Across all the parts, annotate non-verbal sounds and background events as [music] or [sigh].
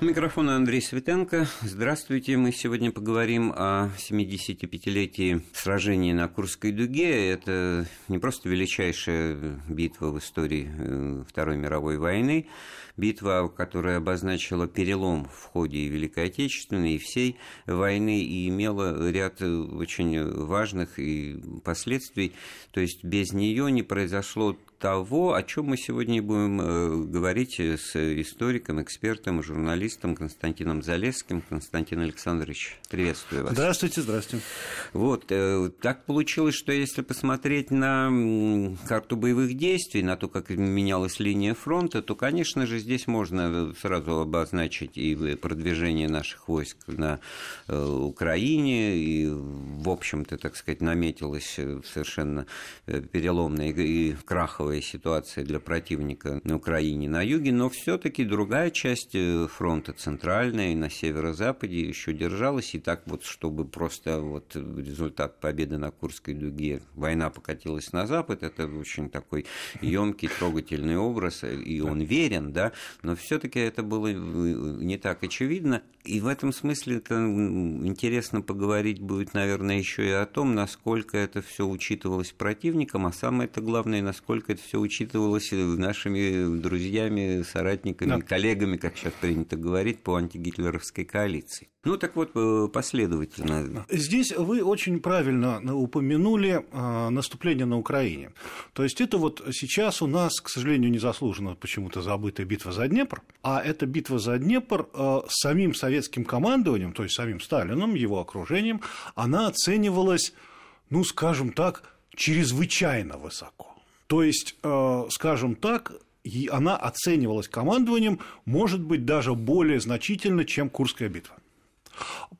Микрофон Андрей Светенко. Здравствуйте. Мы сегодня поговорим о 75-летии сражения на Курской дуге. Это не просто величайшая битва в истории э, Второй мировой войны, битва, которая обозначила перелом в ходе Великой Отечественной и всей войны и имела ряд очень важных и последствий. То есть без нее не произошло того, о чем мы сегодня будем э, говорить с историком, экспертом, журналистом Константином Залесским. Константин Александрович, приветствую вас. Здравствуйте, здравствуйте. Вот, э, так получилось, что если посмотреть на карту боевых действий, на то, как менялась линия фронта, то, конечно же, здесь можно сразу обозначить и продвижение наших войск на э, Украине, и, в общем-то, так сказать, наметилась совершенно переломная и краховая тяжелая ситуация для противника на Украине на юге, но все-таки другая часть э, фронта, центральная и на северо-западе, еще держалась. И так вот, чтобы просто вот результат победы на Курской дуге, война покатилась на запад, это очень такой емкий, трогательный образ, и он верен, да, но все-таки это было э, не так очевидно. И в этом смысле это интересно поговорить будет, наверное, еще и о том, насколько это все учитывалось противником, а самое это главное, насколько это это все учитывалось нашими друзьями, соратниками, да. коллегами, как сейчас принято говорить, по антигитлеровской коалиции. Ну так вот, э, последовательно. Здесь вы очень правильно упомянули э, наступление на Украине. То есть это вот сейчас у нас, к сожалению, незаслуженно почему-то забытая битва за Днепр, а эта битва за Днепр э, с самим советским командованием, то есть самим Сталином, его окружением, она оценивалась, ну, скажем так, чрезвычайно высоко. То есть, э, скажем так, и она оценивалась командованием, может быть, даже более значительно, чем Курская битва.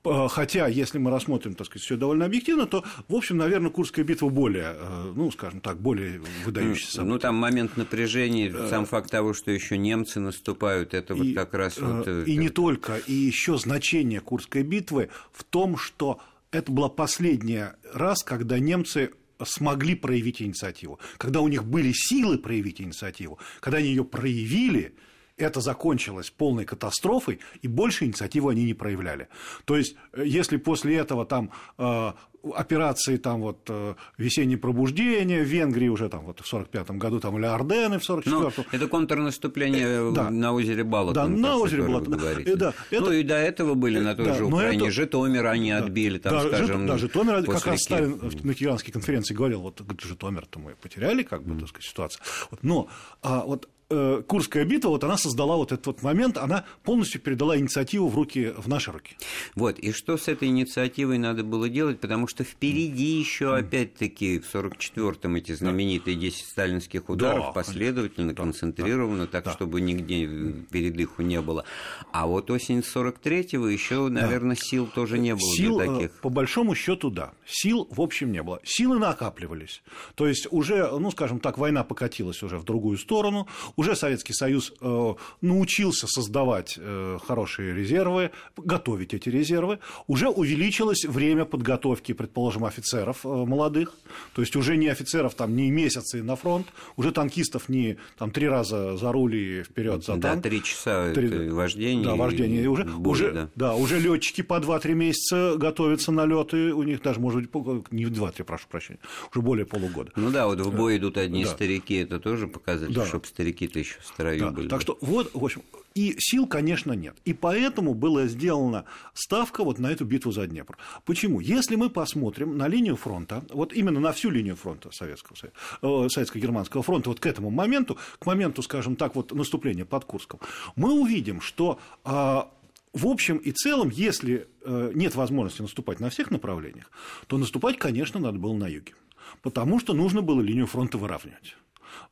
Э, хотя, если мы рассмотрим, так сказать, все довольно объективно, то, в общем, наверное, Курская битва более, э, ну, скажем так, более выдающаяся. Ну, там момент напряжения, сам факт того, что еще немцы наступают, это вот как раз вот... И не только, и еще значение Курской битвы в том, что это была последняя раз, когда немцы смогли проявить инициативу, когда у них были силы проявить инициативу, когда они ее проявили, это закончилось полной катастрофой, и больше инициативы они не проявляли. То есть, э, если после этого там э, операции там вот э, весеннее пробуждение в Венгрии уже там вот в 45 году там или Ордены в 44 ну, это контрнаступление да. на озере Балатон. Да, на озере Балатон. Да, [laughs] да, это... Ну и до этого были на той да, же Украине это... Житомир они да, отбили, там, да, скажем, Да, Житомир, как раз Сталин на Киевской конференции говорил, вот Житомир-то мы потеряли, как бы, mm. так сказать, ситуацию. Вот, но а, вот Э, Курская битва, вот она создала вот этот вот момент, она полностью передала инициативу в руки, в наши руки. Вот, и что с этой инициативой надо было делать, потому что впереди еще опять-таки в 44-м эти знаменитые 10 сталинских ударов да, последовательно, да, концентрированно, да, так, да. чтобы нигде передыху не было. А вот осень 43-го еще, наверное, да. сил тоже не было сил, для таких. По большому счету, да. Сил, в общем, не было. Силы накапливались. То есть уже, ну, скажем так, война покатилась уже в другую сторону, уже Советский Союз э, научился создавать э, хорошие резервы, готовить эти резервы, уже увеличилось время подготовки, предположим, офицеров э, молодых, то есть уже не офицеров там не месяцы на фронт, уже танкистов не там три раза за руль и вперед за танк. Да, три часа 3... вождение. Да, вождение. И уже, боли, уже, да. да, уже летчики по 2-3 месяца готовятся на леты, у них даже, может быть, не 2-3, прошу прощения, уже более полугода. Ну да, вот в бой идут одни да. старики, это тоже показатель, да. чтобы старики какие-то еще в строю да, были. Так что вот, в общем, и сил, конечно, нет. И поэтому была сделана ставка вот на эту битву за Днепр. Почему? Если мы посмотрим на линию фронта, вот именно на всю линию фронта Советского, э, Советско-Германского фронта, вот к этому моменту, к моменту, скажем так, вот наступления под Курском, мы увидим, что а, в общем и целом, если э, нет возможности наступать на всех направлениях, то наступать, конечно, надо было на юге. Потому что нужно было линию фронта выравнивать.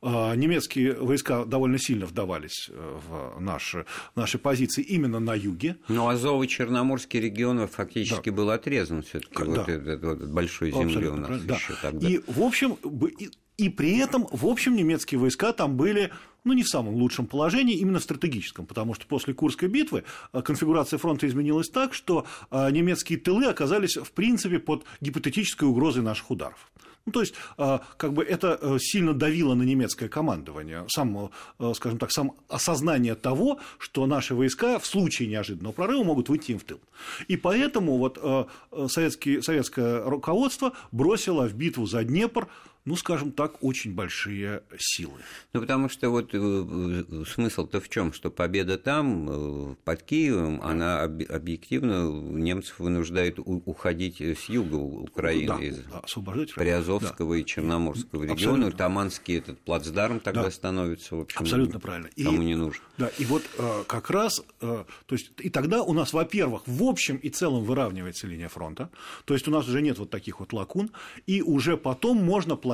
А, немецкие войска довольно сильно вдавались э, в наши, наши позиции именно на юге. Ну, Азов и Черноморский регион фактически да. был отрезан все таки да. вот этот вот большой земли у нас да. еще тогда. И, в общем, и, и при этом, в общем, немецкие войска там были ну, не в самом лучшем положении, именно в стратегическом, потому что после Курской битвы э, конфигурация фронта изменилась так, что э, немецкие тылы оказались, в принципе, под гипотетической угрозой наших ударов Ну, то есть, а, как бы это э, сильно давило на немецкое командование, сам, э, скажем так, сам осознание того, что наши войска в случае неожиданного прорыва могут выйти им в тыл. И поэтому вот э, советский, советское руководство бросило в битву за Днепр ну, скажем так, очень большие силы. Ну, потому что вот э, смысл-то в чем, что победа там, э, под Киевом, она объективно немцев вынуждает уходить с юга Украины, да, из да, освобождать Приазовского да. и Черноморского региона. Таманский этот плацдарм тогда да. становится, в общем, Абсолютно правильно. кому и, не нужен. Да, и вот э, как раз, то есть, и тогда у нас, во-первых, в общем и целом выравнивается линия фронта, то есть у нас уже нет вот таких вот лакун, и уже потом можно планировать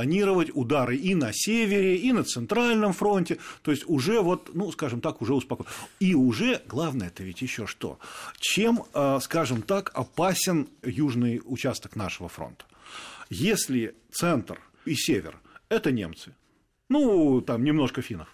удары и на севере, и на центральном фронте, то есть уже вот, ну, скажем так, уже успокоен. И уже, главное, это ведь еще что? Чем, э, скажем так, опасен южный участок нашего фронта? Если центр и север – это немцы, ну, там немножко финнов,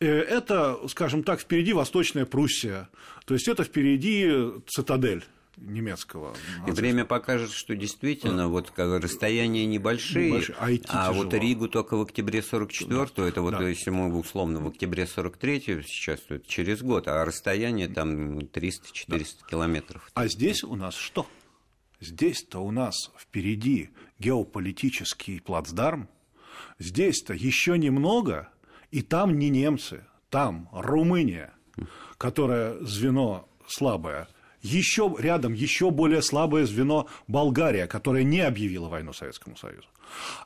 э, это, скажем так, впереди Восточная Пруссия, то есть это впереди цитадель немецкого. И время покажет, что действительно вот как расстояния небольшие, небольшие а, а вот Ригу только в октябре 44-го, да. это вот да. если мы условно в октябре 43-го сейчас то это через год, а расстояние там 300-400 да. километров. А здесь у нас что? Здесь-то у нас впереди геополитический плацдарм, здесь-то еще немного, и там не немцы, там Румыния, которая звено слабое еще рядом еще более слабое звено Болгария, которая не объявила войну Советскому Союзу.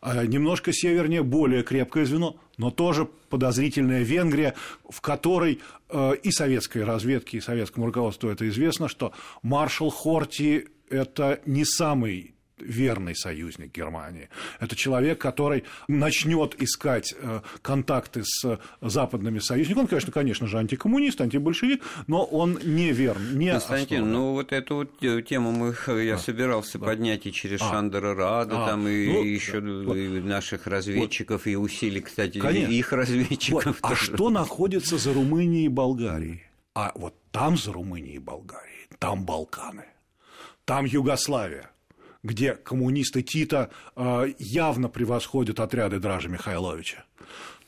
А немножко севернее более крепкое звено, но тоже подозрительная Венгрия, в которой э, и советской разведке, и советскому руководству это известно, что маршал Хорти это не самый верный союзник Германии. Это человек, который начнет искать э, контакты с западными союзниками. Он, конечно, конечно же, антикоммунист, антибольшевик, но он не верн, не Константин, основан. ну вот эту вот э, тему мы, я а, собирался да. поднять и через а, Шандера Рада, а, там и ну, еще вот, наших разведчиков, вот, и усилий, кстати, конечно. их разведчиков. Вот, а что находится за Румынией и Болгарией? А вот там за Румынией и Болгарией, там Балканы, там Югославия где коммунисты Тита э, явно превосходят отряды Дража Михайловича.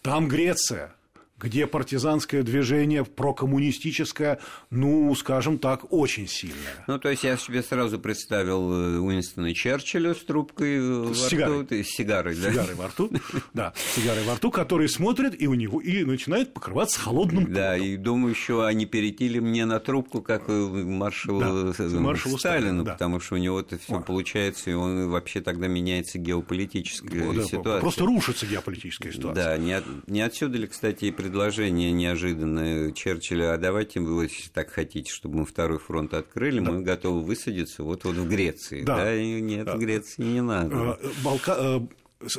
Там Греция, где партизанское движение прокоммунистическое, ну, скажем так, очень сильное. Ну, то есть я себе сразу представил э, Уинстона Черчилля с трубкой во с сигарой. рту, с сигарой, да? С сигарой во рту, [laughs] да, с сигарой во рту, который смотрит и у него и начинает покрываться холодным потом. Да, и думаю, еще они перейти ли мне на трубку, как маршалу, да, маршалу Сталину, да. потому что у него это все получается, и он вообще тогда меняется геополитическая да, ситуация. Просто рушится геополитическая ситуация. Да, не, от, не отсюда ли, кстати, и предложение неожиданное Черчилля, а давайте вы, если так хотите, чтобы мы второй фронт открыли, да. мы готовы высадиться вот, вот в Греции. Да, да? И нет, да. в Греции не надо. Э, Балка...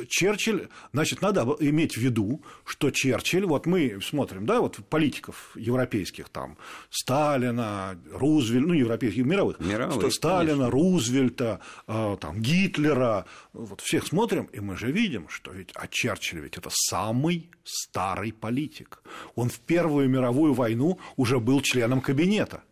Черчилль, значит, надо иметь в виду, что Черчилль, вот мы смотрим, да, вот политиков европейских, там, Сталина, Рузвельта, ну, европейских, мировых, мировых что Сталина, конечно. Рузвельта, э, там, Гитлера, вот всех смотрим, и мы же видим, что ведь, а Черчилль ведь это самый старый политик. Он в Первую мировую войну уже был членом кабинета.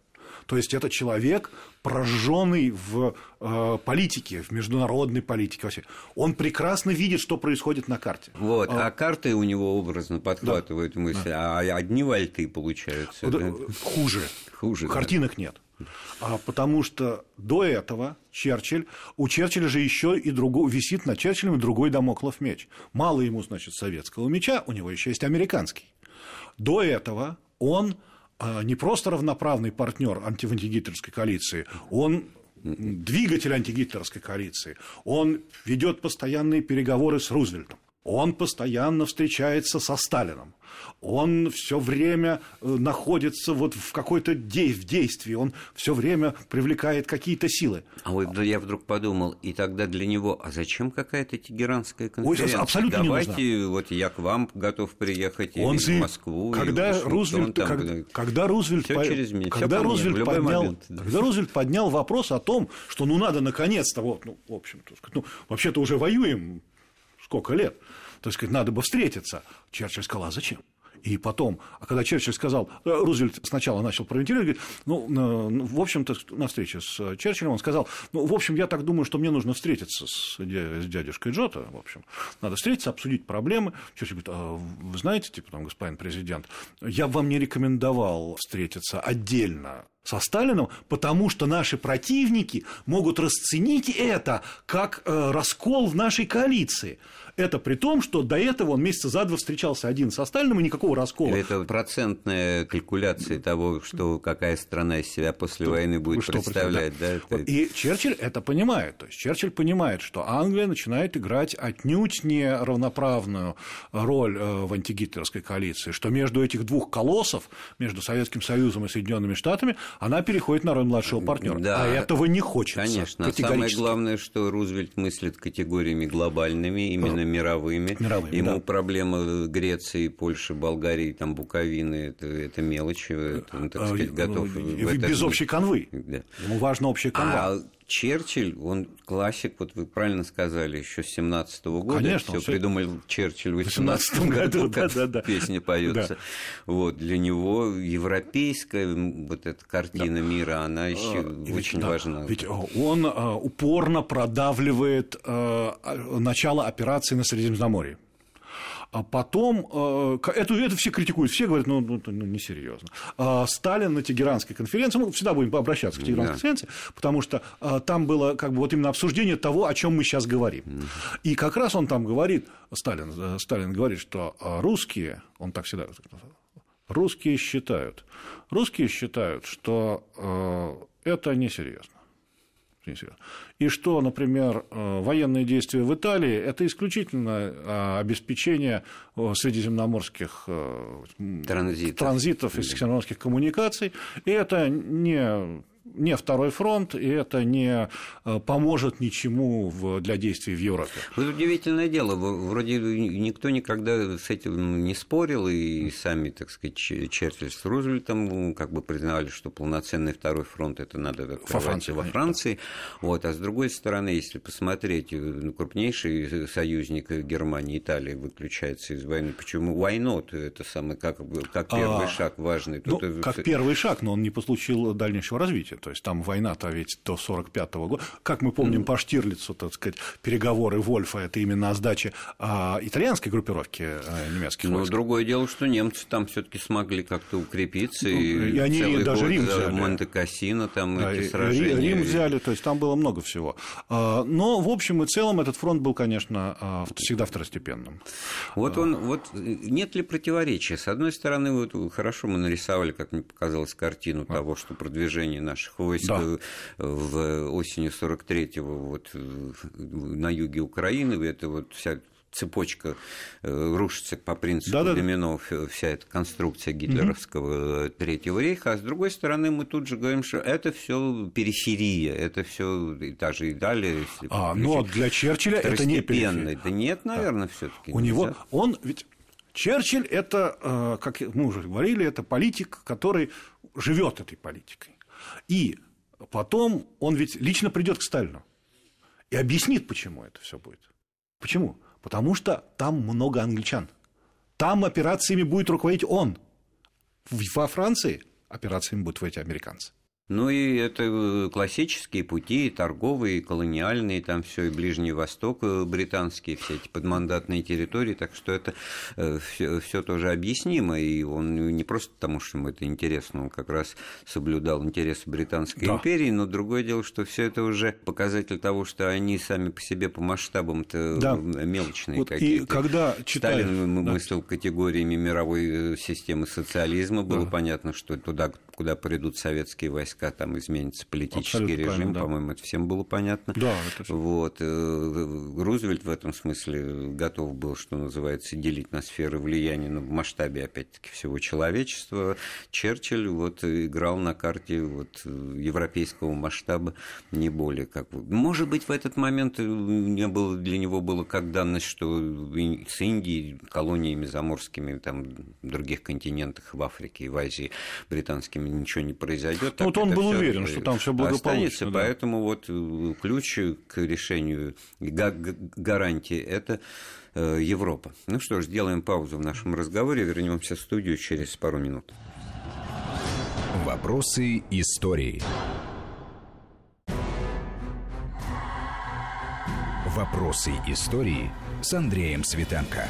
То есть это человек, прожженный в э, политике, в международной политике вообще. Он прекрасно видит, что происходит на карте. Вот, а, а карты у него образно подхватывают да, мысли, да. а одни вальты получаются. Да, да? Хуже. Хуже. Картинок да. нет. А потому что до этого Черчилль, у Черчилля же еще и другой, висит на Черчиллем и другой домоклов меч. Мало ему, значит, советского меча, у него еще есть американский. До этого он не просто равноправный партнер антигитлеровской коалиции, он двигатель антигитлеровской коалиции, он ведет постоянные переговоры с Рузвельтом. Он постоянно встречается со Сталином. Он все время э, находится вот в какой-то де- в действии, он все время привлекает какие-то силы. А вот я вдруг подумал, и тогда для него, а зачем какая-то тегеранская конференция? Ой, абсолютно Давайте, не нужна. вот я к вам готов приехать он в Москву. Когда и Рузвельт, там, как, когда Рузвельт, по... через меня, когда, Рузвельт поднял, момент, да. когда Рузвельт поднял вопрос о том, что ну надо наконец-то, вот, ну, в общем-то, ну, вообще-то уже воюем сколько лет, то есть, надо бы встретиться. Черчилль сказал, а зачем? И потом, а когда Черчилль сказал, э, Рузвельт сначала начал провентилировать, говорит, ну, ну, в общем-то, на встрече с Черчиллем он сказал, ну, в общем, я так думаю, что мне нужно встретиться с, с дядюшкой Джота, в общем, надо встретиться, обсудить проблемы. Черчилль говорит, а вы знаете, типа, там, господин президент, я вам не рекомендовал встретиться отдельно со Сталином, потому что наши противники могут расценить это как э, раскол в нашей коалиции. Это при том, что до этого он месяца за два встречался один со Сталиным, и никакого раскола. Это процентная калькуляция того, что какая страна из себя после что, войны будет представлять. Да, это... И Черчилль это понимает. То есть Черчилль понимает, что Англия начинает играть отнюдь не равноправную роль э, в антигитлеровской коалиции, что между этих двух колоссов, между Советским Союзом и Соединенными Штатами, она переходит на роль младшего партнера. Да, а этого не хочется. Конечно. Самое главное, что Рузвельт мыслит категориями глобальными, именно мировыми. мировыми Ему да. проблема Греции, Польши, Болгарии, там, Буковины это, это мелочи. Это, он, так сказать, готов. Без общей канвы. Да. Ему важна общая канва. А Черчилль, он классик, вот вы правильно сказали, еще с 17 -го года. Конечно. Все придумал Черчилль в 18 году, да, да, да. песня поется. Да. Вот, для него европейская вот эта картина да. мира, она еще а, очень да, важна. Ведь он а, упорно продавливает а, начало операции на Средиземноморье. А потом, э, это, это все критикуют, все говорят, ну, ну, ну несерьезно. А Сталин на Тегеранской конференции, мы всегда будем обращаться к Тегеранской да. конференции, потому что э, там было как бы вот именно обсуждение того, о чем мы сейчас говорим. И как раз он там говорит, Сталин, э, Сталин говорит, что русские, он так всегда русские считают, русские считают, что это несерьезно и что, например, э, военные действия в Италии – это исключительно а, обеспечение э, средиземноморских э, транзитов, транзитов и средиземноморских коммуникаций, и это не не второй фронт, и это не э, поможет ничему для действий в Европе. Вот удивительное дело, вроде никто никогда с этим не спорил, и сами, так сказать, Черчилль с Рузвельтом как бы признали, что полноценный второй фронт это надо во Франции. Во Франции. Вот, а с другой стороны, если посмотреть, ну, крупнейший союзник Германии, Италии выключается из войны. Почему? Why not? Это самый, как, как первый а, шаг важный. Тут ну, как первый шаг, но он не послучил дальнейшего развития. То есть там война-то ведь до 1945 года. Как мы помним по Штирлицу, так сказать, переговоры Вольфа – это именно о сдаче а, итальянской группировки а, немецких Ну, другое дело, что немцы там все таки смогли как-то укрепиться. Ну, и, и они даже Рим взяли. Монте-Кассино, там да, эти сражения. Рим взяли, то есть там было много всего. А, но, в общем и целом, этот фронт был, конечно, а, всегда второстепенным. Вот он, вот нет ли противоречия? С одной стороны, вот хорошо мы нарисовали, как мне показалось, картину того, что продвижение наших наших войск да. Э, в осенью 43-го вот, э, на юге Украины. Это вот вся цепочка э, рушится по принципу да, да, домино, вся эта конструкция гитлеровского угу. Третьего рейха, а с другой стороны мы тут же говорим, что это все периферия, это все та же Италия. Если а, но ну, для Черчилля это не периферия. Да нет, наверное, да. все-таки. У него, он ведь Черчилль это, как мы уже говорили, это политик, который живет этой политикой. И потом он ведь лично придет к Сталину и объяснит, почему это все будет. Почему? Потому что там много англичан. Там операциями будет руководить он. Во Франции операциями будут руководить американцы. Ну и это э, классические пути, и торговые, и колониальные, там все, и Ближний Восток э, британские, все эти подмандатные территории, так что это все, все тоже объяснимо, и он не просто потому, что ему это интересно, он как раз соблюдал интересы Британской да. империи, но другое дело, что все это уже показатель того, что они сами по себе по масштабам-то да. мелочные вот какие-то. И когда читаешь... Сталин да. мыслил категориями мировой э, системы социализма, было да. понятно, что туда, куда придут советские войска, войска, там изменится политический Абсолютно режим, да. по-моему, это всем было понятно. Да, это вот. Э, Рузвельт в этом смысле готов был, что называется, делить на сферы влияния, но в масштабе, опять-таки, всего человечества. Черчилль вот играл на карте вот европейского масштаба не более как... Может быть, в этот момент не было, для него было как данность, что с Индией, колониями заморскими, там, в других континентах, в Африке и в Азии британскими ничего не произойдет. Ну, вот он он был уверен, что там все благополучно. Да. Поэтому вот э, ключ к решению гарантии – это э, Европа. Ну что ж, сделаем паузу в нашем разговоре, вернемся в студию через пару минут. Вопросы истории. Вопросы истории с Андреем Светенко.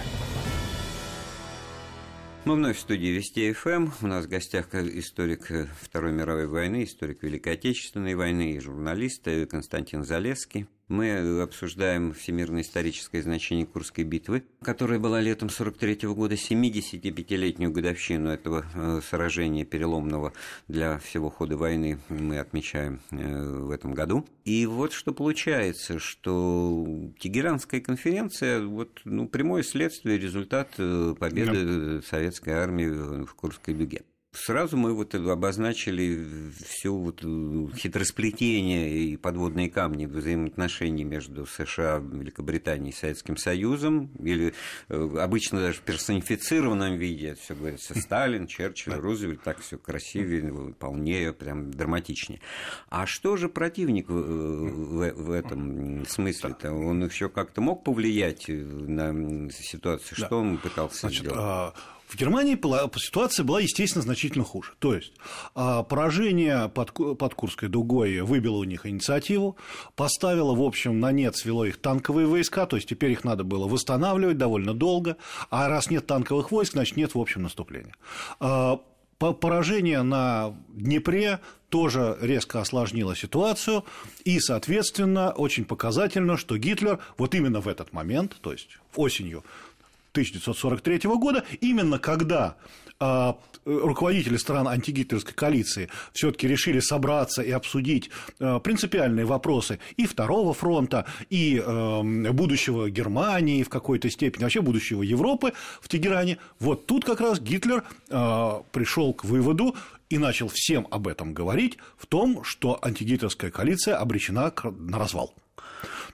Мы вновь в студии Вести ФМ. У нас в гостях историк Второй мировой войны, историк Великой Отечественной войны и журналист Константин Залесский. Мы обсуждаем всемирное историческое значение Курской битвы, которая была летом 43 -го года, 75-летнюю годовщину этого э, сражения переломного для всего хода войны мы отмечаем э, в этом году. И вот что получается, что Тегеранская конференция вот, ну, прямое следствие, результат э, победы да. советской армии в Курской дуге. Сразу мы вот обозначили все вот э, хитросплетение и подводные камни взаимоотношений между США, Великобританией и Советским Союзом, или э, обычно даже в персонифицированном виде, это все говорится [laughs] Сталин, Черчилль, Рузвельт, так все красивее, полнее, прям драматичнее. А что же противник в, в этом смысле-то? Он еще как-то мог повлиять на ситуацию? Что он пытался Значит, сделать? В Германии ситуация была, естественно, значительно хуже. То есть а, поражение под, под Курской дугой выбило у них инициативу, поставило, в общем, на нет, свело их танковые войска, то есть теперь их надо было восстанавливать довольно долго, а раз нет танковых войск, значит, нет, в общем, наступления. А, поражение на Днепре тоже резко осложнило ситуацию, и, соответственно, очень показательно, что Гитлер вот именно в этот момент, то есть осенью 1943 года, именно когда а, руководители стран антигитлеровской коалиции все-таки решили собраться и обсудить а, принципиальные вопросы и Второго фронта, и а, будущего Германии в какой-то степени, вообще будущего Европы в Тегеране, вот тут как раз Гитлер пришел к выводу и начал всем об этом говорить, в том, что антигитлеровская коалиция обречена на развал.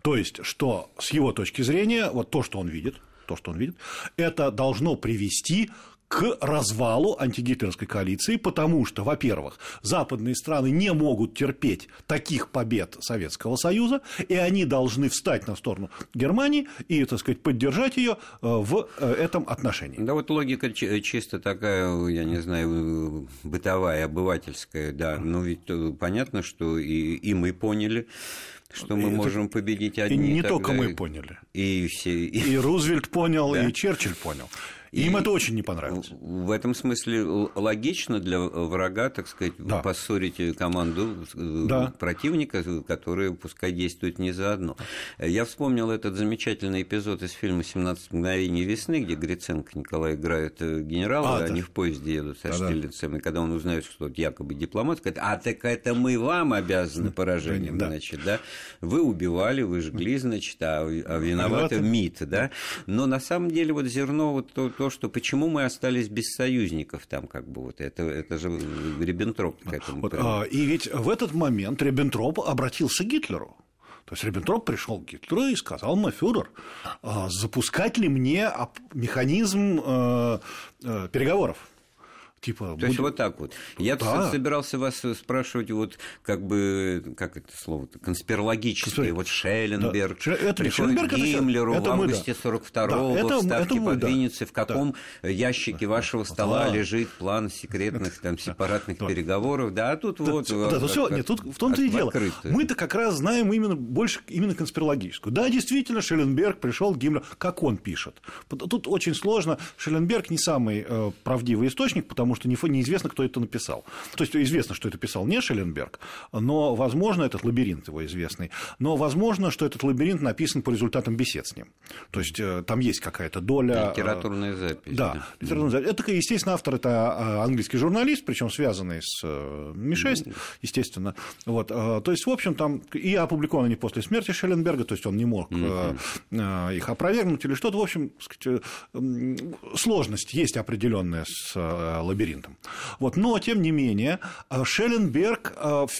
То есть, что с его точки зрения, вот то, что он видит, то, что он видит, это должно привести к развалу антигитлеровской коалиции, потому что, во-первых, западные страны не могут терпеть таких побед Советского Союза, и они должны встать на сторону Германии и, так сказать, поддержать ее э, в э, этом отношении. Да, вот логика чисто такая, я не знаю, бытовая, обывательская, да, но ведь э, понятно, что и, и мы поняли, что мы это... можем победить одни. И не только мы поняли. И, все... и Рузвельт понял, [laughs] да. и Черчилль понял. И им это очень не понравилось. В этом смысле логично для врага, так сказать, да. поссорить команду э, да. противника, который пускай действует не заодно. Я вспомнил этот замечательный эпизод из фильма «17 мгновений весны», где Гриценко Николай играет э, генерала, а, они да. в поезде едут со да, Штирлицем, да. и когда он узнает, что якобы дипломат, говорит, а так это мы вам обязаны поражением, да. значит, да? Вы убивали, вы жгли, значит, а, а виноваты МИД, да? Но на самом деле вот зерно вот то, то, что почему мы остались без союзников там, как бы вот это, это же Риббентроп к этому. Вот, а, и ведь в этот момент Риббентроп обратился к Гитлеру. То есть Риббентроп пришел к Гитлеру и сказал, мой фюрер, а запускать ли мне механизм э, э, переговоров? Типа, То будет... есть вот так вот. Я да. собирался вас спрашивать, вот как бы, как это слово конспирологически, Конспир... вот Шелленберг, да. это Шелленберг, к Гиммлеру это, в августе 42-го, да. это, в Ставке это под да. Винницей, в каком да. ящике вашего стола да. лежит план секретных там сепаратных да. переговоров, да, а тут да, вот... Да, да, все, нет, тут в том-то и дело. Мы-то как раз знаем именно больше именно конспирологическую. Да, действительно, Шелленберг пришел к Гиммлеру, как он пишет. Тут очень сложно. Шелленберг не самый э, правдивый источник, потому что неизвестно, кто это написал. То есть известно, что это писал не Шелленберг, но, возможно, этот лабиринт его известный, но, возможно, что этот лабиринт написан по результатам бесед с ним. То есть э, там есть какая-то доля... Э, литературная запись. Да, да. литературная запись. Это, естественно, автор это э, английский журналист, причем связанный с Ми-6, естественно. Вот. То есть, в общем, там и опубликованы они после смерти Шелленберга, то есть он не мог их опровергнуть или что-то. В общем, сложность есть определенная с лабиринтом лабиринтом. Вот. Но, тем не менее, Шелленберг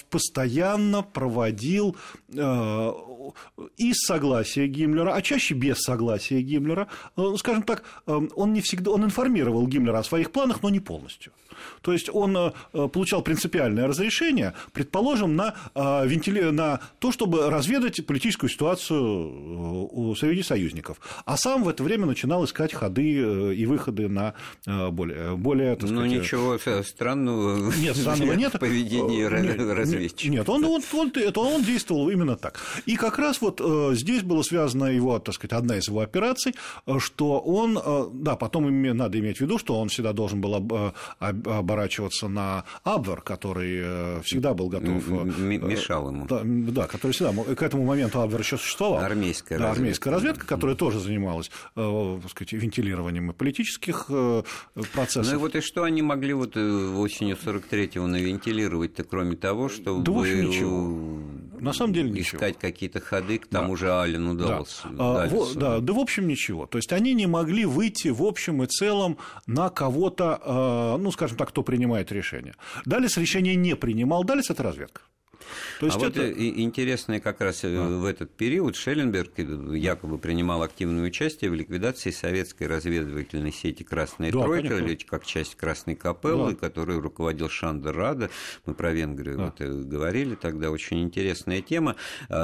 постоянно проводил и с согласия Гиммлера, а чаще без согласия Гиммлера, скажем так, он не всегда, он информировал Гиммлера о своих планах, но не полностью. То есть он э, получал принципиальное разрешение, предположим, на, э, вентили... на то, чтобы разведать политическую ситуацию э, среди союзников. А сам в это время начинал искать ходы и выходы на более... более так ну, сказать... Ну, ничего странного нет, [laughs] странного нет. в [laughs] поведении разведчика. Нет, он, он, он, это он действовал именно так. И как раз вот здесь было связано его, так сказать, одна из его операций, что он, да, потом надо иметь в виду, что он всегда должен был оборачиваться на Абвер, который э, всегда был готов... Э, мешал ему. Да, да, который всегда... К этому моменту Абвер еще существовал. Армейская да, разведка. армейская разведка, которая тоже занималась э, так сказать, вентилированием политических процессов. Ну и вот и что они могли вот осенью 43-го навентилировать-то, кроме того, что... Да, в общем, ничего. На самом деле ничего. Искать какие-то ходы, к тому да. же Ален удалось. Да. А, в, да, да, в общем, ничего. То есть они не могли выйти в общем и целом на кого-то, ну, скажем так, кто принимает решение. Далис решение не принимал, Далис – это разведка. То есть а это... вот интересно как раз а. в этот период Шелленберг э, якобы принимал активное участие в ликвидации советской разведывательной сети «Красная да, тройка», конечно. или как часть «Красной капеллы», да. которую руководил Шандер Рада. Мы про Венгрию да. вот э, говорили тогда. Очень интересная тема,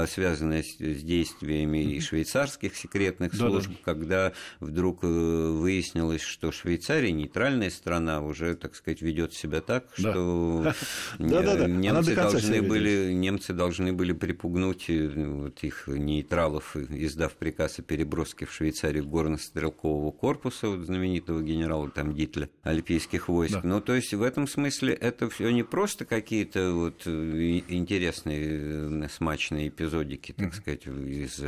связанная с действиями и швейцарских секретных служб, да, да. когда вдруг выяснилось, что Швейцария, нейтральная страна, уже, так сказать, ведет себя так, да. что [laughs] немцы должны были немцы должны были припугнуть э, вот их нейтралов, издав приказ о переброске в Швейцарию горно-стрелкового корпуса, вот знаменитого генерала там Гитля, альпийских войск. Да. Ну, то есть в этом смысле это все не просто какие-то вот э, интересные, э, смачные эпизодики, так mm-hmm. сказать, из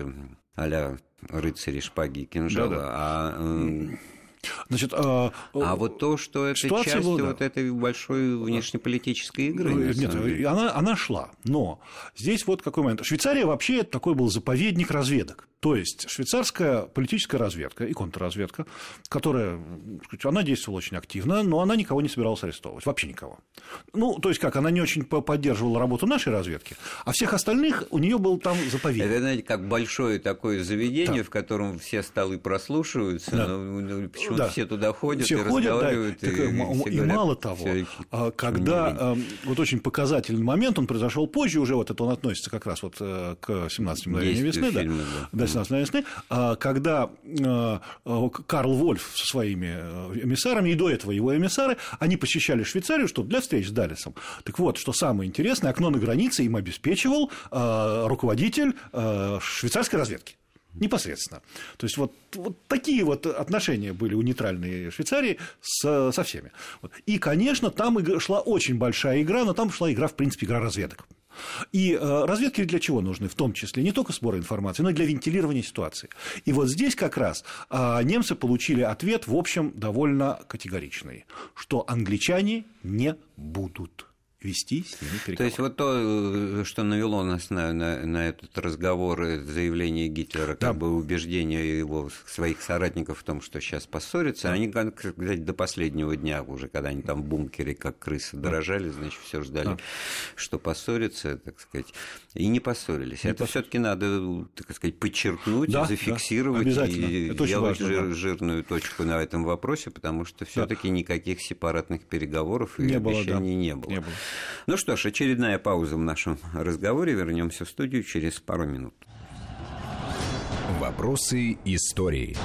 а-ля рыцари, шпаги и кинжала, да, да. а Значит, а, а вот то, что это часть была, вот этой большой внешнеполитической игры. Нет, она, она шла. Но здесь вот какой момент. Швейцария вообще такой был заповедник разведок. То есть швейцарская политическая разведка и контрразведка, которая, она действовала очень активно, но она никого не собиралась арестовывать, вообще никого. Ну, то есть как, она не очень поддерживала работу нашей разведки, а всех остальных у нее был там заповедник. Это, знаете, как большое такое заведение, да. в котором все столы прослушиваются, да. но ну, почему-то да. все туда ходят все и ходят, разговаривают. Да, и, и, и, и говорят, мало того, а когда вот очень показательный момент, он произошел позже уже, вот это он относится как раз вот э, к 17 мгновениям весны, фильма, да, да 16 весны, а, когда а, а, Карл Вольф со своими э, эмиссарами, и до этого его эмиссары, они посещали Швейцарию, что для встреч с Далисом. Так вот, что самое интересное, окно на границе им обеспечивал руководитель швейцарской разведки непосредственно. То есть вот, вот такие вот отношения были у нейтральной Швейцарии с, со всеми. И, конечно, там шла очень большая игра, но там шла игра, в принципе, игра разведок. И э, разведки для чего нужны? В том числе не только сбор информации, но и для вентилирования ситуации. И вот здесь как раз э, немцы получили ответ, в общем, довольно категоричный, что англичане не будут вести с ними переговоры. То есть вот то, что навело нас на, на, на этот разговор, заявление Гитлера, да. как бы убеждение его своих соратников в том, что сейчас поссорятся, да. они, как сказать, до последнего дня уже, когда они там в бункере, как крысы, да. дрожали, значит, все ждали, да. что поссорятся, так сказать, и не поссорились. Не Это все-таки надо, так сказать, подчеркнуть, да, зафиксировать да, и делать жир, да. жирную точку на этом вопросе, потому что все-таки да. никаких сепаратных переговоров и не обещаний было, да. не было. Не было. Ну что ж, очередная пауза в нашем разговоре. Вернемся в студию через пару минут. Вопросы истории.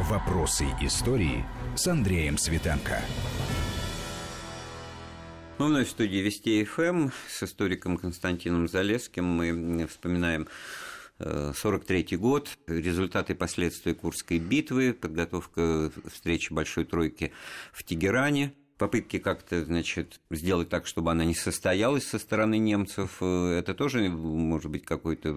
Вопросы истории с Андреем Светенко. Ну, вновь в студии Вести ФМ с историком Константином Залеским мы вспоминаем 1943 год, результаты и последствия Курской битвы, подготовка встречи Большой Тройки в Тегеране, попытки как-то, значит, сделать так, чтобы она не состоялась со стороны немцев, э, это тоже может быть какой-то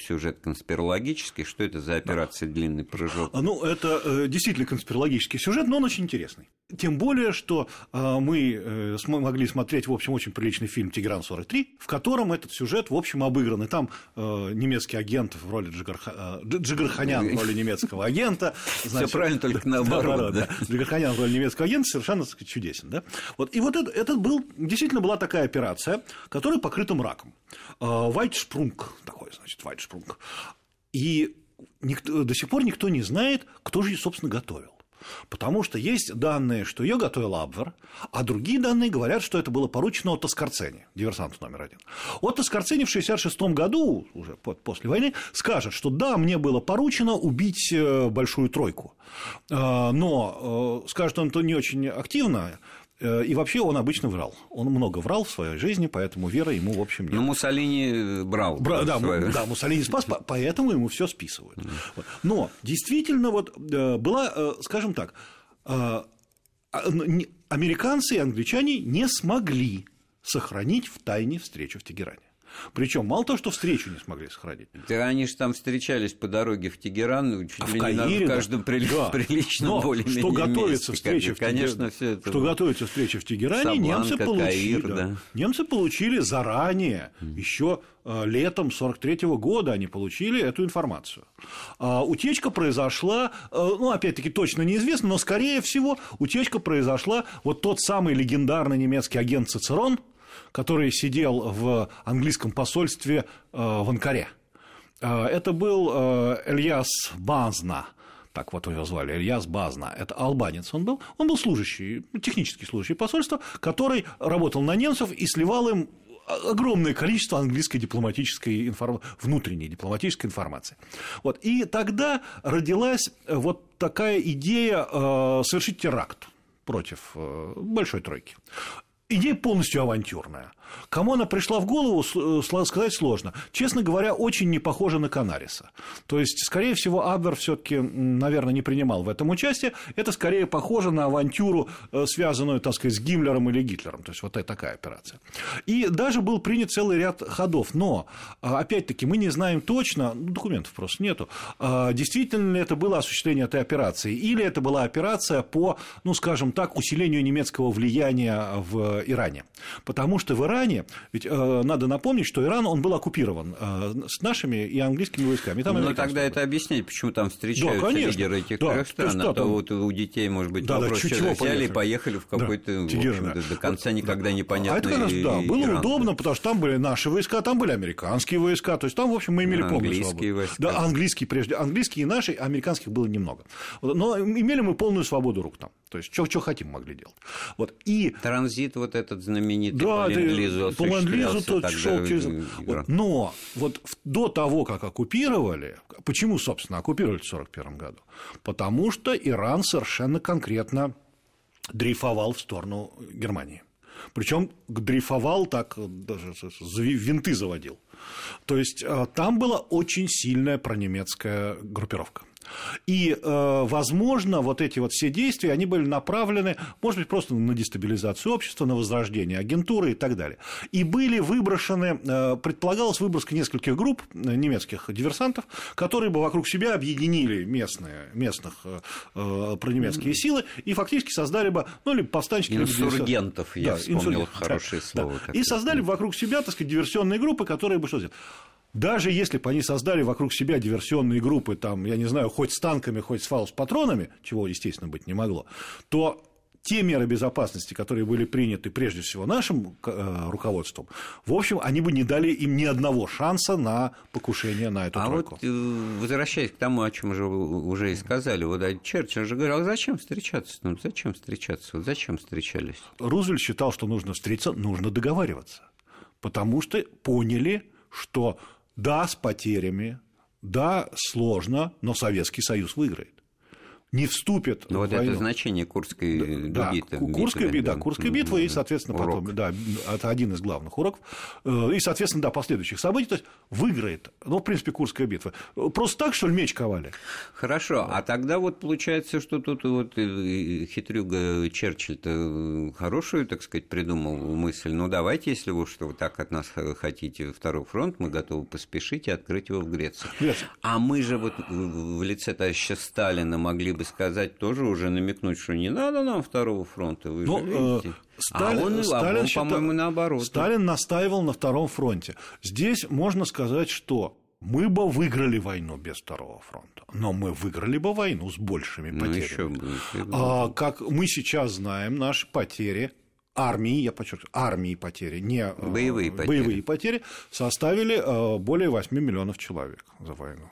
сюжет конспирологический. Что это за операция да. «Длинный прыжок»? Ну, это э, действительно конспирологический сюжет, но он очень интересный. Тем более, что э, мы могли смотреть, в общем, очень приличный фильм «Тигран-43», в котором этот сюжет, в общем, обыгран. И там немецкий агент в роли Джигарха... Джигарханян в роли немецкого агента. Все правильно, только наоборот. Да, да. Джигарханян в роли немецкого агента совершенно сказать, чудесен. Да? Вот, и вот это, это был, действительно была такая операция, которая покрыта мраком. Вайтшпрунг, такой, значит, Вайтшпрунг. И никто, до сих пор никто не знает, кто же собственно, готовил. Потому что есть данные, что ее готовил Абвер, а другие данные говорят, что это было поручено от Скорцени, диверсанту номер один. Отто Скорцени в 1966 году, уже после войны, скажет, что да, мне было поручено убить э, большую тройку. Э, но э, скажет он это не очень активно, и вообще он обычно врал. Он много врал в своей жизни, поэтому вера ему, в общем, нет. Ну, Муссолини э, брал. Бра- да, свою... да, [laughs] Муссолини спас, поэтому ему все списывают. Но действительно, вот э, была, скажем так, а, американцы и англичане не смогли сохранить в тайне встречу в Тегеране. Причем мало того, что встречу не смогли сохранить. Да они же там встречались по дороге в Тегеран, ну, чуть а ли в Каире, не в каждом да. [laughs] приличном Но более что готовится встреча в конечно, все это что готовится встреча в Тегеране, Сабланка, немцы получили, Каир, да. немцы получили заранее, еще э, летом 43 года они получили эту информацию. А утечка произошла, э, ну, опять-таки, точно неизвестно, но, скорее всего, утечка произошла вот тот самый легендарный немецкий агент Цицерон, который сидел в английском посольстве э, в Анкаре. Э, это был э, Эльяс Базна, так вот его звали, Ильяс Базна, это албанец он был, он был служащий, технический служащий посольства, который работал на немцев и сливал им огромное количество английской дипломатической информации, внутренней дипломатической информации. Вот. И тогда родилась вот такая идея совершить теракт против большой тройки идея полностью авантюрная. Кому она пришла в голову, э, сказать сложно. Честно говоря, очень не похожа на Канариса. То есть, скорее всего, Абвер все-таки, наверное, не принимал в этом участие. Это скорее похоже на авантюру, э, связанную, так сказать, с Гиммлером или Гитлером. То есть, вот такая операция. И даже был принят целый ряд ходов. Но, а, опять-таки, мы не знаем точно, ну, документов просто нету, а, действительно ли это было осуществление этой операции, или это была операция по, ну, скажем так, усилению немецкого влияния в Иране. Потому что в Иране Иране, ведь э, надо напомнить, что Иран, он был оккупирован э, с нашими и английскими войсками. там Но тогда это объяснить, почему там встречаются да, лидеры этих да, трех стран, а то там... вот у детей, может быть, да, вопрос, да, чего взяли и поехали в какой-то, да, Тегеран, да. до конца никогда непонятный А это раз, да, было Иран. удобно, потому что там были наши войска, там были американские войска, то есть там, в общем, мы имели полную свободу. Английские войска. Да, английские прежде, английские и наши, американских было немного. Но имели мы полную свободу рук там. То есть, что хотим могли делать. Вот. И... Транзит вот этот знаменитый да, по ленд-лизу По ленд-лизу тот шел через... Вот. Но вот до того, как оккупировали, почему, собственно, оккупировали в 1941 году? Потому что Иран совершенно конкретно дрейфовал в сторону Германии. Причем дрейфовал так, даже винты заводил. То есть э, там была очень сильная пронемецкая группировка. И, э, возможно, вот эти вот все действия, они были направлены, может быть, просто на дестабилизацию общества, на возрождение агентуры и так далее. И были выброшены, э, предполагалось выброска нескольких групп э, немецких диверсантов, которые бы вокруг себя объединили местные, местных пронемецкие силы и фактически создали бы, ну, либо повстанческие... Инсургентов, я да, вспомнил инсургент, хорошее да, слово. Да. И создали бы вокруг себя, так сказать, диверсионные группы, которые бы что сделали? Даже если бы они создали вокруг себя диверсионные группы, там, я не знаю, хоть с танками, хоть с фаус-патронами, чего, естественно, быть не могло, то те меры безопасности, которые были приняты прежде всего нашим э, руководством, в общем, они бы не дали им ни одного шанса на покушение на эту а тройку. Вот, э, возвращаясь к тому, о чем же вы уже и сказали, вот а Черчилль же говорил, а зачем встречаться? Ну, зачем встречаться? Вот зачем встречались? Рузвельт считал, что нужно встретиться, нужно договариваться, потому что поняли, что да, с потерями, да, сложно, но Советский Союз выиграет. Не вступит ну, в вот войну. это значение Курской да, дуги. Курская, битвы, да, Курская битва, и, соответственно, Урок. потом, да, это один из главных уроков, Э, и, соответственно, да, последующих событий, то есть выиграет, ну, в принципе, Курская битва. Просто так, что ли, меч ковали? Хорошо, а тогда вот получается, что тут вот э, хитрюга Черчилль-то хорошую, так сказать, придумал мысль, ну, давайте, если вы что так от нас хотите второй фронт, мы готовы поспешить и открыть его в Греции. Греция. А мы же вот в лице товарища Сталина могли бы сказать, тоже уже намекнуть, что не надо нам второго фронта, вы Ну, же э, видите. Сталин, а он, Сталин а он, по-моему, наоборот. Сталин настаивал на втором фронте. Здесь можно сказать, что мы бы выиграли войну без второго фронта, но мы выиграли бы войну с большими ну, потерями. еще бы. А, как мы сейчас знаем, наши потери армии, я подчеркиваю, армии потери, не э, Боевые потери. боевые потери, составили э, более 8 миллионов человек за войну.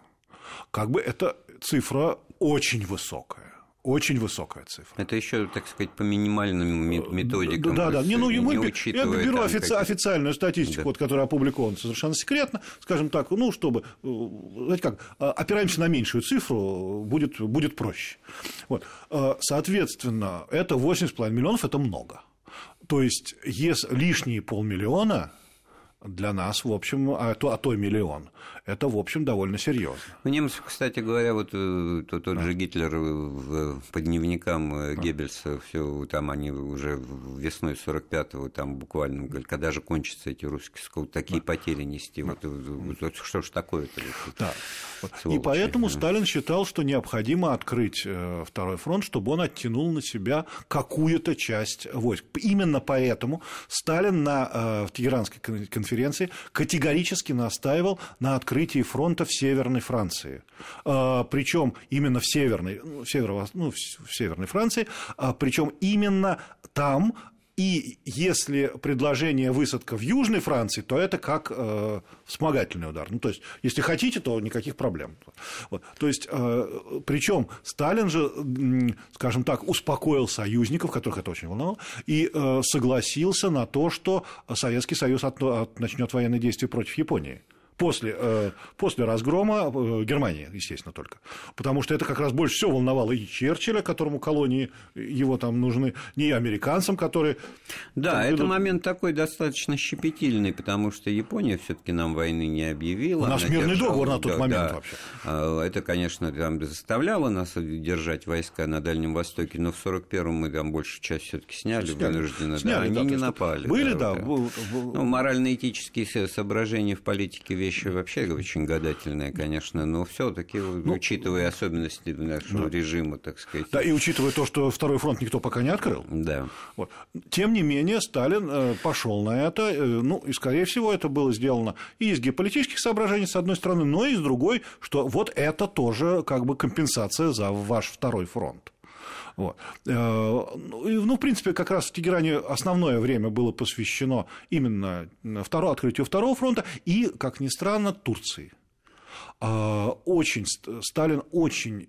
Как бы эта цифра очень высокая. Очень высокая цифра. Это еще, так сказать, по минимальным ме- методикам. Да, да, не, есть, ну, не мы, я беру офици- какие- официальную статистику, Да. вот, которая опубликована совершенно секретно, скажем так, ну, чтобы, э, знаете как, э, опираемся на меньшую цифру, будет, будет проще. Вот. Э, Соответственно, это 8,5 миллионов, это много. То есть, если лишние полмиллиона для нас, в общем, а то, а то миллион, это, в общем, довольно серьезно. Ну, немцы, кстати говоря, вот э, тот, тот же Гитлер в, по дневникам э, Геббельса, все там они уже весной 45-го, там буквально, говорят, когда же кончатся эти русские, сколько такие потери нести, вот, э, вот что ж такое-то? Да. Вот. И Сволочи, поэтому да. Сталин считал, что необходимо открыть второй фронт, чтобы он оттянул на себя какую-то часть войск. Именно поэтому Сталин на в Тегеранской кон- конференции категорически настаивал на открытии фронта в Северной Франции. Причем именно в Северной, ну, в северо- ну, в Северной Франции, причем именно там и если предложение высадка в Южной Франции, то это как э, вспомогательный удар. Ну, то есть, если хотите, то никаких проблем. Вот. То есть, э, причем Сталин же, скажем так, успокоил союзников, которых это очень волновало, и э, согласился на то, что Советский Союз от, от- начнет военные действия против Японии. После, э, после разгрома э, Германии, естественно, только. Потому что это как раз больше всего волновало и Черчилля, которому колонии его там нужны, не американцам, которые... Да, это ведут- момент такой достаточно щепетильный, потому что Япония все-таки нам войны не объявила. У нас мирный держала- договор на тот да, момент да. вообще. А, Это, конечно, там заставляло нас держать войска на Дальнем Востоке, но в 41-м мы там большую часть все-таки сняли, Сняли. вынужденно. Сняли, да, да, они то не напали. были, да, бу- Ну, морально-этические со- соображения в политике вещи вообще очень гадательные, конечно, но все-таки, учитывая особенности нашего режима, так сказать. Ну, Да, и учитывая то, что второй фронт никто пока не открыл. Да. Вот. Тем не менее, Сталин пошел на это, э, ну, и, скорее всего, это было сделано и из геополитических соображений, с одной стороны, но и с другой, что вот это тоже как бы компенсация за ваш второй фронт. Вот. Э, Ну, ну, в принципе, как раз в Тегеране основное время было посвящено именно второму, открытию второго фронта и, как ни странно, Турции. А, Очень, Сталин очень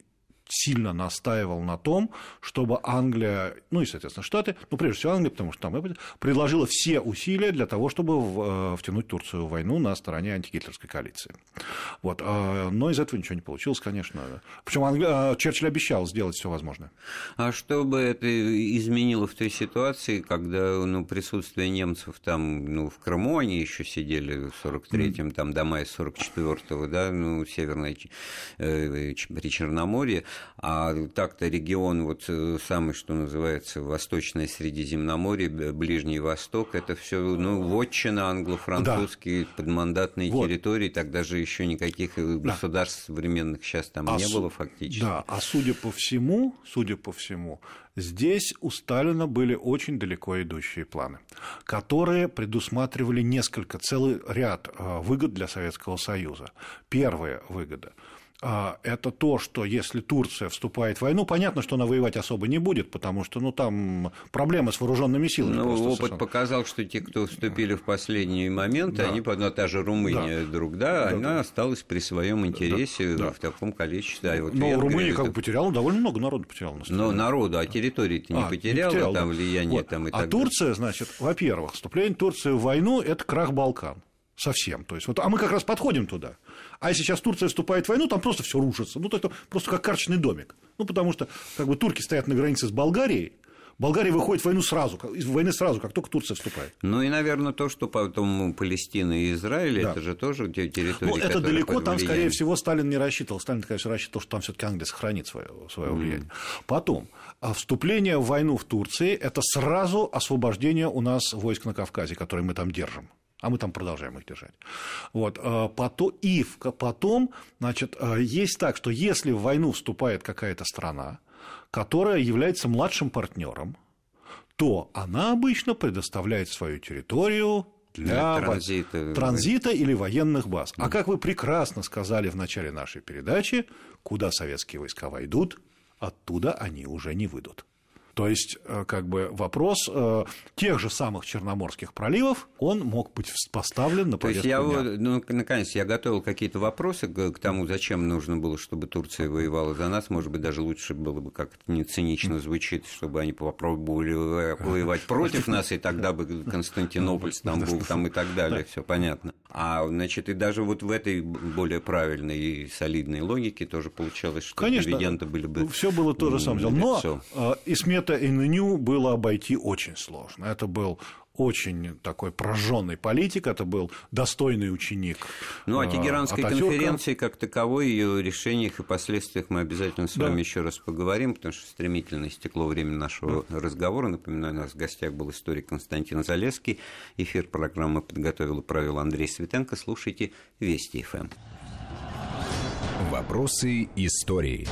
сильно настаивал на том, чтобы Англия, ну и, соответственно, Штаты, ну, прежде всего Англия, потому что там предложила все усилия для того, чтобы э, втянуть Турцию в войну на стороне антигитлерской коалиции. Вот. а, Но из этого ничего не получилось, конечно. Причем Англи- а, Черчилль обещал сделать все возможное. А что бы это изменило в той ситуации, когда ну, присутствие немцев там, ну, в Крыму они еще сидели в 43-м, там до мая 44-го, да, ну, северной э, при Черноморье, а так-то регион вот э, самый, что называется, Восточное Средиземноморье, Ближний Восток, это все, ну, вотчина англо-французские подмандатные Вот. территории, тогда же еще никаких э, государств современных сейчас там А не было фактически. Да, а судя по всему, судя по всему, здесь у Сталина были очень далеко идущие планы, которые предусматривали несколько, целый ряд э, выгод для Советского Союза. Первая выгода это то, что если Турция вступает в войну, понятно, что она воевать особо не будет, потому что ну, там проблемы с вооруженными силами. Ну, опыт совершенно. показал, что те, кто вступили в последние моменты, Да. они, ну, та же Румыния, вдруг, да, Да, она да. осталась при своем интересе да. в таком количестве. А вот Но Венгрия Румыния это- как бы потеряла, довольно много народу потеряла на Но народу, а территории-то не А, потеряла, потерял, там да. влияние Вот. там и А так далее. Турция, значит, во-первых, вступление Турции в войну – это крах Балкан. совсем. То есть, вот, а мы как раз подходим туда. А если сейчас Турция вступает в войну, там просто все рушится. Ну, то есть, просто как карточный домик. Ну, потому что как бы турки стоят на границе с Болгарией, Болгария выходит в войну сразу, из войны сразу, как только Турция вступает. Ну и, наверное, то, что потом Палестина и Израиль, да. это же тоже территория. Ну, это далеко, там, скорее всего, Сталин не рассчитывал. Сталин, конечно, рассчитывал, что там все-таки Англия сохранит свое, свое влияние. Mm. Потом, а вступление в войну в Турции это сразу освобождение у нас войск на Кавказе, которые мы там держим а мы там продолжаем их держать. Вот. А потом, и потом, значит, а, есть так, что если в войну вступает какая-то страна, которая является младшим партнером, то она обычно предоставляет свою территорию для транзита. транзита или военных баз. А как вы прекрасно сказали в начале нашей передачи, куда советские войска войдут, оттуда они уже не выйдут. То есть, э, как бы вопрос э, тех же самых Черноморских проливов, он мог быть поставлен на повестку То есть, я, ну, наконец, я готовил какие-то вопросы к тому, зачем нужно было, чтобы Турция воевала за нас. Может быть, даже лучше было бы, как то не цинично звучит, чтобы они попробовали воевать против нас, и тогда бы Константинополь, Стамбул там и так далее, все понятно. А, значит, и даже вот в этой более правильной и солидной логике тоже получалось, что Конечно, дивиденды были бы... все было то же самое. Но э, Исмет это ИННЮ было обойти очень сложно. Это был очень такой прожженный политик, это был достойный ученик. Ну, о а Тегеранской Ататюрка. конференции как таковой, ее решениях и последствиях мы обязательно с вами да. еще раз поговорим, потому что стремительно истекло время нашего да. разговора. Напоминаю, у нас в гостях был историк Константин Залеский. Эфир программы подготовил и провел Андрей Светенко. Слушайте Вести ФМ. Вопросы истории.